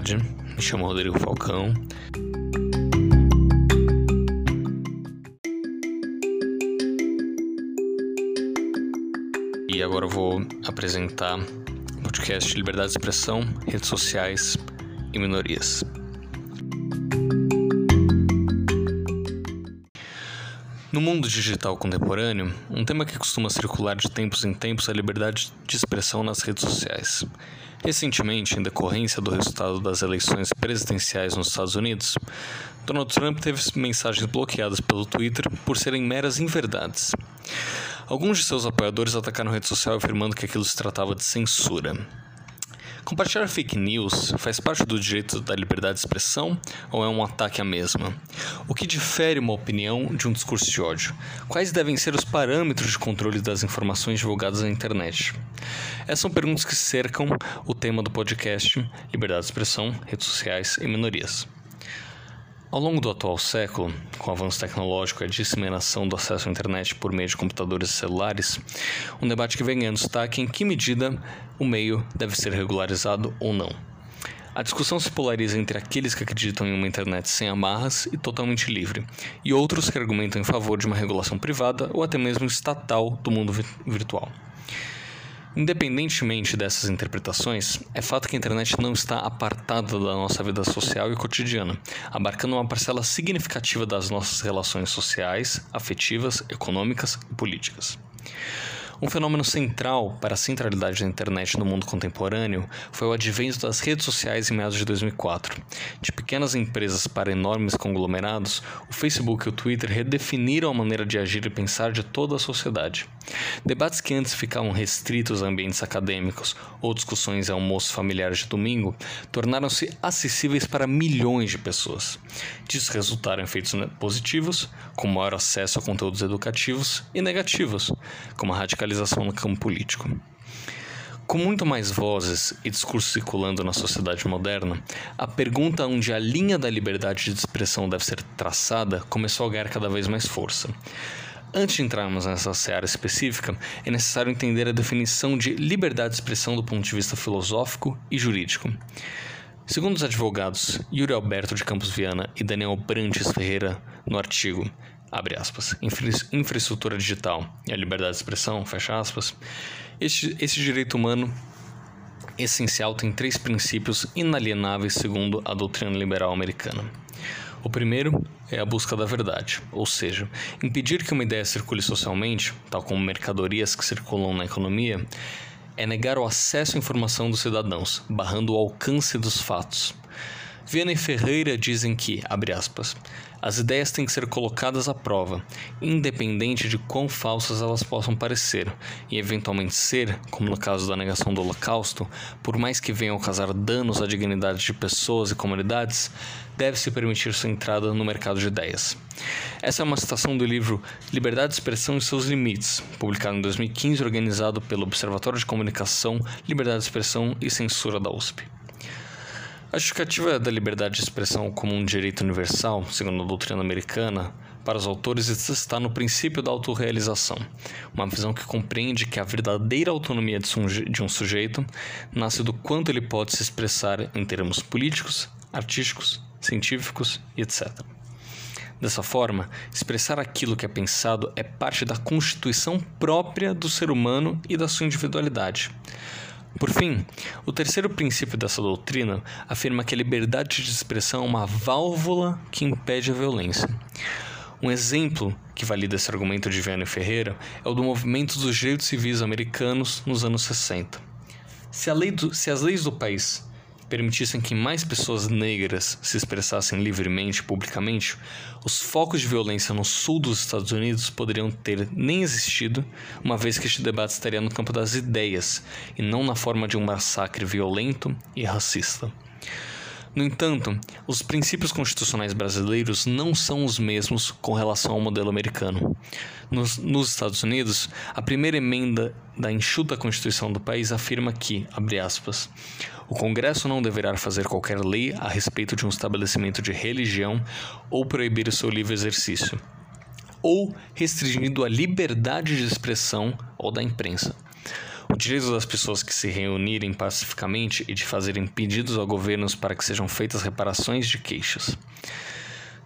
tarde. Me chamo Rodrigo Falcão. E agora eu vou apresentar o podcast Liberdade de Expressão, Redes Sociais e Minorias. No mundo digital contemporâneo, um tema que costuma circular de tempos em tempos é a liberdade de expressão nas redes sociais. Recentemente, em decorrência do resultado das eleições presidenciais nos Estados Unidos, Donald Trump teve mensagens bloqueadas pelo Twitter por serem meras inverdades. Alguns de seus apoiadores atacaram a rede social afirmando que aquilo se tratava de censura. Compartilhar fake news faz parte do direito da liberdade de expressão ou é um ataque à mesma? O que difere uma opinião de um discurso de ódio? Quais devem ser os parâmetros de controle das informações divulgadas na internet? Essas são perguntas que cercam o tema do podcast Liberdade de Expressão, Redes Sociais e Minorias. Ao longo do atual século, com o avanço tecnológico e a disseminação do acesso à internet por meio de computadores e celulares, um debate que vem ganhando destaque em que medida o meio deve ser regularizado ou não. A discussão se polariza entre aqueles que acreditam em uma internet sem amarras e totalmente livre, e outros que argumentam em favor de uma regulação privada ou até mesmo estatal do mundo virtual. Independentemente dessas interpretações, é fato que a internet não está apartada da nossa vida social e cotidiana, abarcando uma parcela significativa das nossas relações sociais, afetivas, econômicas e políticas. Um fenômeno central para a centralidade da internet no mundo contemporâneo foi o advento das redes sociais em meados de 2004. De pequenas empresas para enormes conglomerados, o Facebook e o Twitter redefiniram a maneira de agir e pensar de toda a sociedade. Debates que antes ficavam restritos a ambientes acadêmicos ou discussões em almoços familiares de domingo tornaram-se acessíveis para milhões de pessoas. Disso resultaram efeitos positivos, como maior acesso a conteúdos educativos, e negativos, como a radicalização no campo político. Com muito mais vozes e discursos circulando na sociedade moderna, a pergunta onde a linha da liberdade de expressão deve ser traçada começou a ganhar cada vez mais força. Antes de entrarmos nessa seara específica, é necessário entender a definição de liberdade de expressão do ponto de vista filosófico e jurídico. Segundo os advogados Yuri Alberto de Campos Viana e Daniel Brantes Ferreira, no artigo abre aspas, infraestrutura digital e a liberdade de expressão, fecha aspas, este, esse direito humano essencial tem três princípios inalienáveis segundo a doutrina liberal americana. O primeiro é a busca da verdade, ou seja, impedir que uma ideia circule socialmente, tal como mercadorias que circulam na economia, é negar o acesso à informação dos cidadãos, barrando o alcance dos fatos. Viana e Ferreira dizem que, abre aspas, as ideias têm que ser colocadas à prova, independente de quão falsas elas possam parecer, e eventualmente ser, como no caso da negação do Holocausto, por mais que venham causar danos à dignidade de pessoas e comunidades, deve-se permitir sua entrada no mercado de ideias. Essa é uma citação do livro Liberdade de Expressão e seus Limites, publicado em 2015 e organizado pelo Observatório de Comunicação, Liberdade de Expressão e Censura da USP. A justificativa da liberdade de expressão como um direito universal, segundo a doutrina americana, para os autores está no princípio da autorrealização, uma visão que compreende que a verdadeira autonomia de um sujeito nasce do quanto ele pode se expressar em termos políticos, artísticos, científicos e etc. Dessa forma, expressar aquilo que é pensado é parte da constituição própria do ser humano e da sua individualidade. Por fim, o terceiro princípio dessa doutrina afirma que a liberdade de expressão é uma válvula que impede a violência. Um exemplo que valida esse argumento de Vianney Ferreira é o do movimento dos direitos civis americanos nos anos 60. Se, do, se as leis do país permitissem que mais pessoas negras se expressassem livremente publicamente, os focos de violência no sul dos Estados Unidos poderiam ter nem existido, uma vez que este debate estaria no campo das ideias e não na forma de um massacre violento e racista. No entanto, os princípios constitucionais brasileiros não são os mesmos com relação ao modelo americano. Nos, nos, Estados Unidos, a primeira emenda da enxuta Constituição do país afirma que, abre aspas, o Congresso não deverá fazer qualquer lei a respeito de um estabelecimento de religião ou proibir o seu livre exercício, ou restringindo a liberdade de expressão ou da imprensa o direito das pessoas que se reunirem pacificamente e de fazerem pedidos a governos para que sejam feitas reparações de queixas.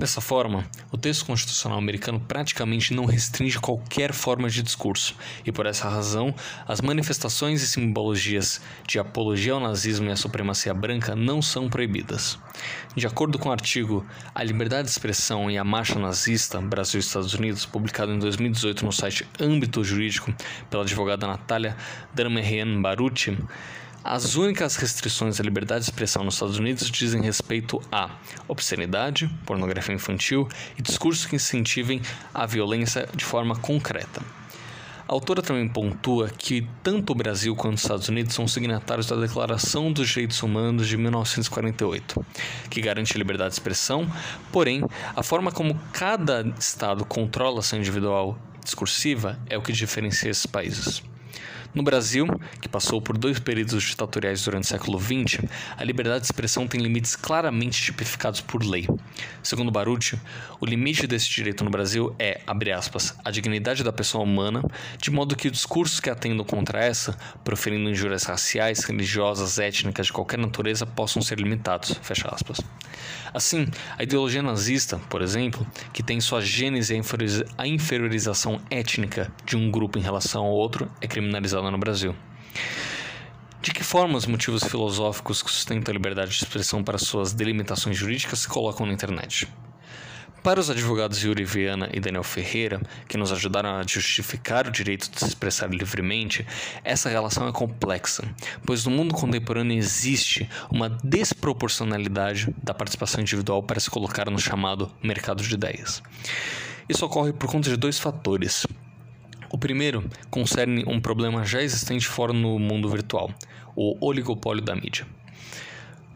Dessa forma, o texto constitucional americano praticamente não restringe qualquer forma de discurso, e por essa razão, as manifestações e simbologias de apologia ao nazismo e à supremacia branca não são proibidas. De acordo com o artigo A Liberdade de Expressão e a Marcha Nazista, Brasil e Estados Unidos, publicado em 2018 no site Âmbito Jurídico pela advogada Natália Darmerian Baruti, as únicas restrições à liberdade de expressão nos Estados Unidos dizem respeito a obscenidade, pornografia infantil e discursos que incentivem a violência de forma concreta. A autora também pontua que tanto o Brasil quanto os Estados Unidos são signatários da Declaração dos Direitos Humanos de 1948, que garante a liberdade de expressão, porém, a forma como cada Estado controla a ação individual discursiva é o que diferencia esses países. No Brasil, que passou por dois períodos ditatoriais durante o século XX, a liberdade de expressão tem limites claramente tipificados por lei. Segundo Baruti, o limite desse direito no Brasil é, abre aspas, a dignidade da pessoa humana, de modo que discursos que atendam contra essa, proferindo injúrias raciais, religiosas, étnicas de qualquer natureza, possam ser limitados, fecha aspas. Assim, a ideologia nazista, por exemplo, que tem sua gênese a inferiorização étnica de um grupo em relação ao outro, é criminalizada no Brasil. De que forma os motivos filosóficos que sustentam a liberdade de expressão para suas delimitações jurídicas se colocam na internet? Para os advogados Yuri Viana e Daniel Ferreira, que nos ajudaram a justificar o direito de se expressar livremente, essa relação é complexa, pois no mundo contemporâneo existe uma desproporcionalidade da participação individual para se colocar no chamado mercado de ideias. Isso ocorre por conta de dois fatores. O primeiro concerne um problema já existente fora no mundo virtual, o oligopólio da mídia.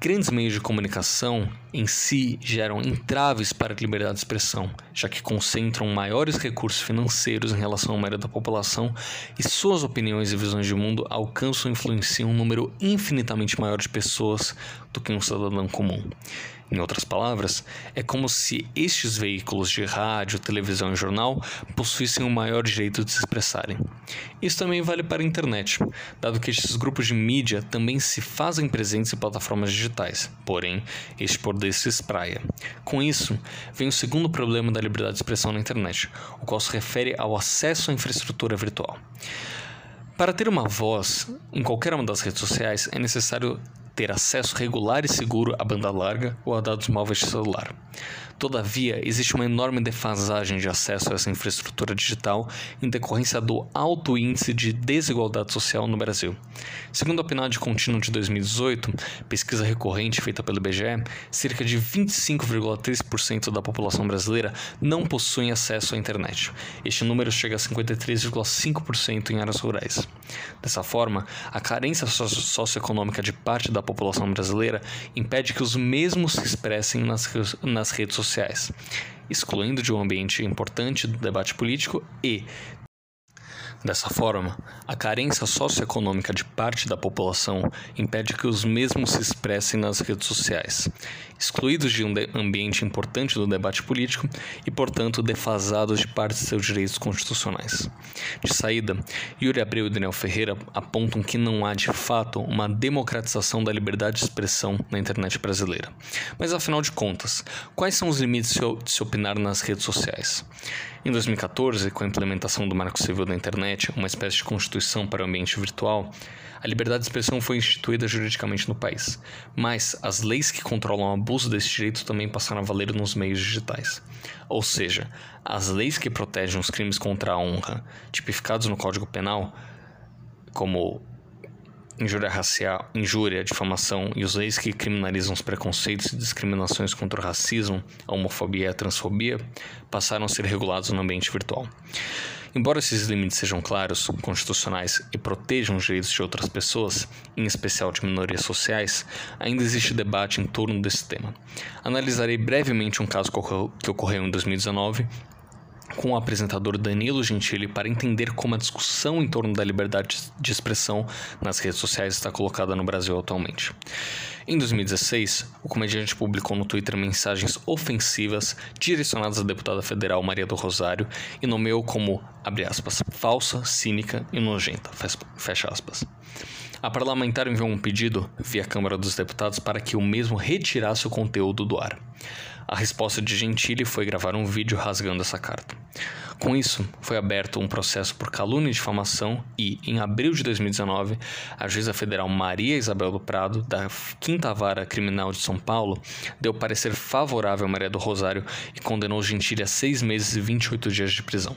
Grandes meios de comunicação em si geram entraves para a liberdade de expressão, já que concentram maiores recursos financeiros em relação à maioria da população e suas opiniões e visões de mundo alcançam e influenciam um número infinitamente maior de pessoas do que um cidadão comum. Em outras palavras, é como se estes veículos de rádio, televisão e jornal possuíssem o maior direito de se expressarem. Isso também vale para a internet, dado que estes grupos de mídia também se fazem presentes em plataformas digitais, porém, este poder se espraia. Com isso, vem o segundo problema da liberdade de expressão na internet, o qual se refere ao acesso à infraestrutura virtual. Para ter uma voz em qualquer uma das redes sociais, é necessário ter acesso regular e seguro à banda larga ou a dados móveis de celular. Todavia, existe uma enorme defasagem de acesso a essa infraestrutura digital em decorrência do alto índice de desigualdade social no Brasil. Segundo a PNAD contínuo de 2018, pesquisa recorrente feita pelo IBGE, cerca de 25,3% da população brasileira não possuem acesso à internet. Este número chega a 53,5% em áreas rurais. Dessa forma, a carência socioeconômica de parte da população brasileira impede que os mesmos se expressem nas, nas redes sociais, excluindo de um ambiente importante do debate político e, Dessa forma, a carência socioeconômica de parte da população impede que os mesmos se expressem nas redes sociais, excluídos de um ambiente importante do debate político e, portanto, defasados de parte de seus direitos constitucionais. De saída, Yuri Abreu e Daniel Ferreira apontam que não há, de fato, uma democratização da liberdade de expressão na internet brasileira. Mas, afinal de contas, quais são os limites de se opinar nas redes sociais? Em 2014, com a implementação do Marco Civil da Internet, uma espécie de constituição para o ambiente virtual, a liberdade de expressão foi instituída juridicamente no país, mas as leis que controlam o abuso desse direito também passaram a valer nos meios digitais. Ou seja, as leis que protegem os crimes contra a honra, tipificados no Código Penal, como injúria racial, injúria, difamação e os leis que criminalizam os preconceitos e discriminações contra o racismo, a homofobia e a transfobia passaram a ser regulados no ambiente virtual. Embora esses limites sejam claros, constitucionais e protejam os direitos de outras pessoas, em especial de minorias sociais, ainda existe debate em torno desse tema. Analisarei brevemente um caso que ocorreu em 2019 com o apresentador Danilo Gentili para entender como a discussão em torno da liberdade de expressão nas redes sociais está colocada no Brasil atualmente. Em 2016, o comediante publicou no Twitter mensagens ofensivas direcionadas à deputada federal Maria do Rosário e nomeou como, abre aspas, falsa, cínica e nojenta, fecha aspas. A parlamentar enviou um pedido via Câmara dos Deputados para que o mesmo retirasse o conteúdo do ar. A resposta de Gentili foi gravar um vídeo rasgando essa carta. Com isso, foi aberto um processo por calúnia e difamação e, em abril de 2019, a juíza federal Maria Isabel do Prado, da Quinta Vara Criminal de São Paulo, deu parecer favorável a Maria do Rosário e condenou Gentili a seis meses e 28 dias de prisão.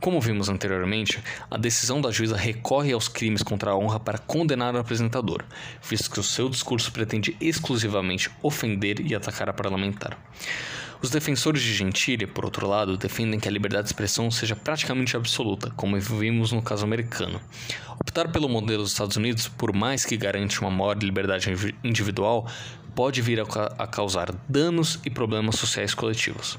Como vimos anteriormente, a decisão da juíza recorre aos crimes contra a honra para condenar o apresentador, visto que o seu discurso pretende exclusivamente ofender e atacar a parlamentar. Os defensores de Gentile, por outro lado, defendem que a liberdade de expressão seja praticamente absoluta, como vimos no caso americano. Optar pelo modelo dos Estados Unidos, por mais que garante uma maior liberdade individual, pode vir a causar danos e problemas sociais coletivos.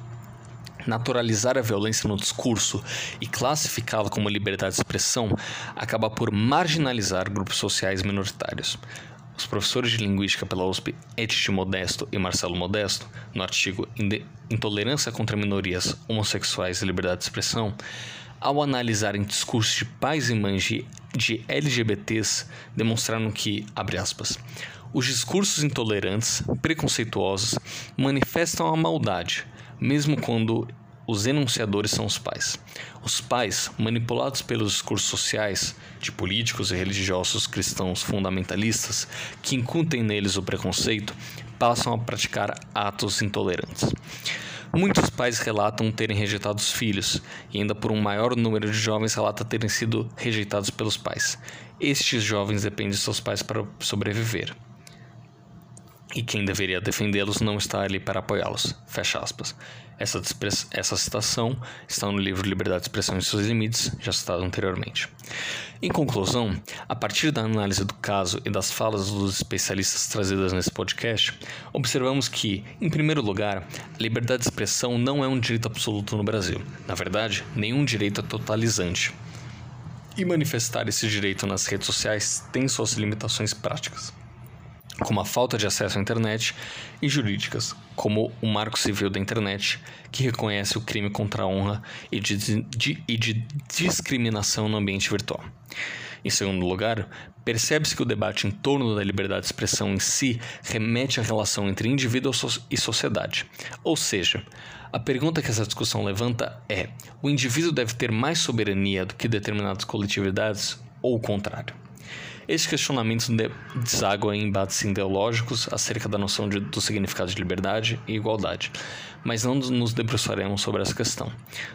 Naturalizar a violência no discurso e classificá-la como liberdade de expressão acaba por marginalizar grupos sociais minoritários. Os professores de linguística pela USP, Etite Modesto e Marcelo Modesto, no artigo Intolerância contra minorias homossexuais e liberdade de expressão, ao analisarem discursos de pais e mães de, de LGBTs, demonstraram que, abre aspas, os discursos intolerantes, preconceituosos, manifestam a maldade, mesmo quando os enunciadores são os pais. Os pais, manipulados pelos discursos sociais de políticos e religiosos cristãos fundamentalistas que incutem neles o preconceito, passam a praticar atos intolerantes. Muitos pais relatam terem rejeitado os filhos, e ainda por um maior número de jovens relata terem sido rejeitados pelos pais. Estes jovens dependem de seus pais para sobreviver e quem deveria defendê-los não está ali para apoiá-los. Fecha aspas. Essa, essa citação está no livro Liberdade de Expressão e seus Limites, já citado anteriormente. Em conclusão, a partir da análise do caso e das falas dos especialistas trazidas nesse podcast, observamos que, em primeiro lugar, a liberdade de expressão não é um direito absoluto no Brasil. Na verdade, nenhum direito é totalizante. E manifestar esse direito nas redes sociais tem suas limitações práticas como a falta de acesso à internet, e jurídicas, como o Marco Civil da Internet, que reconhece o crime contra a honra e de, de, e de discriminação no ambiente virtual. Em segundo lugar, percebe-se que o debate em torno da liberdade de expressão em si remete à relação entre indivíduo e sociedade. Ou seja, a pergunta que essa discussão levanta é: o indivíduo deve ter mais soberania do que determinadas coletividades ou o contrário? Esses questionamentos desaguam em embates ideológicos acerca da noção de, do significado de liberdade e igualdade, mas não nos debruçaremos sobre essa questão.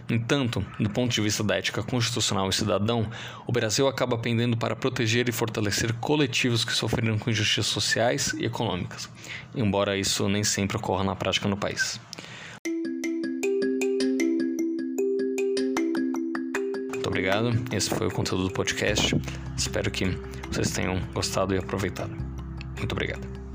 No entanto, do ponto de vista da ética constitucional e cidadão, o Brasil acaba pendendo para proteger e fortalecer coletivos que sofreram com injustiças sociais e econômicas, embora isso nem sempre ocorra na prática no país. Obrigado. Esse foi o conteúdo do podcast. Espero que vocês tenham gostado e aproveitado. Muito obrigado.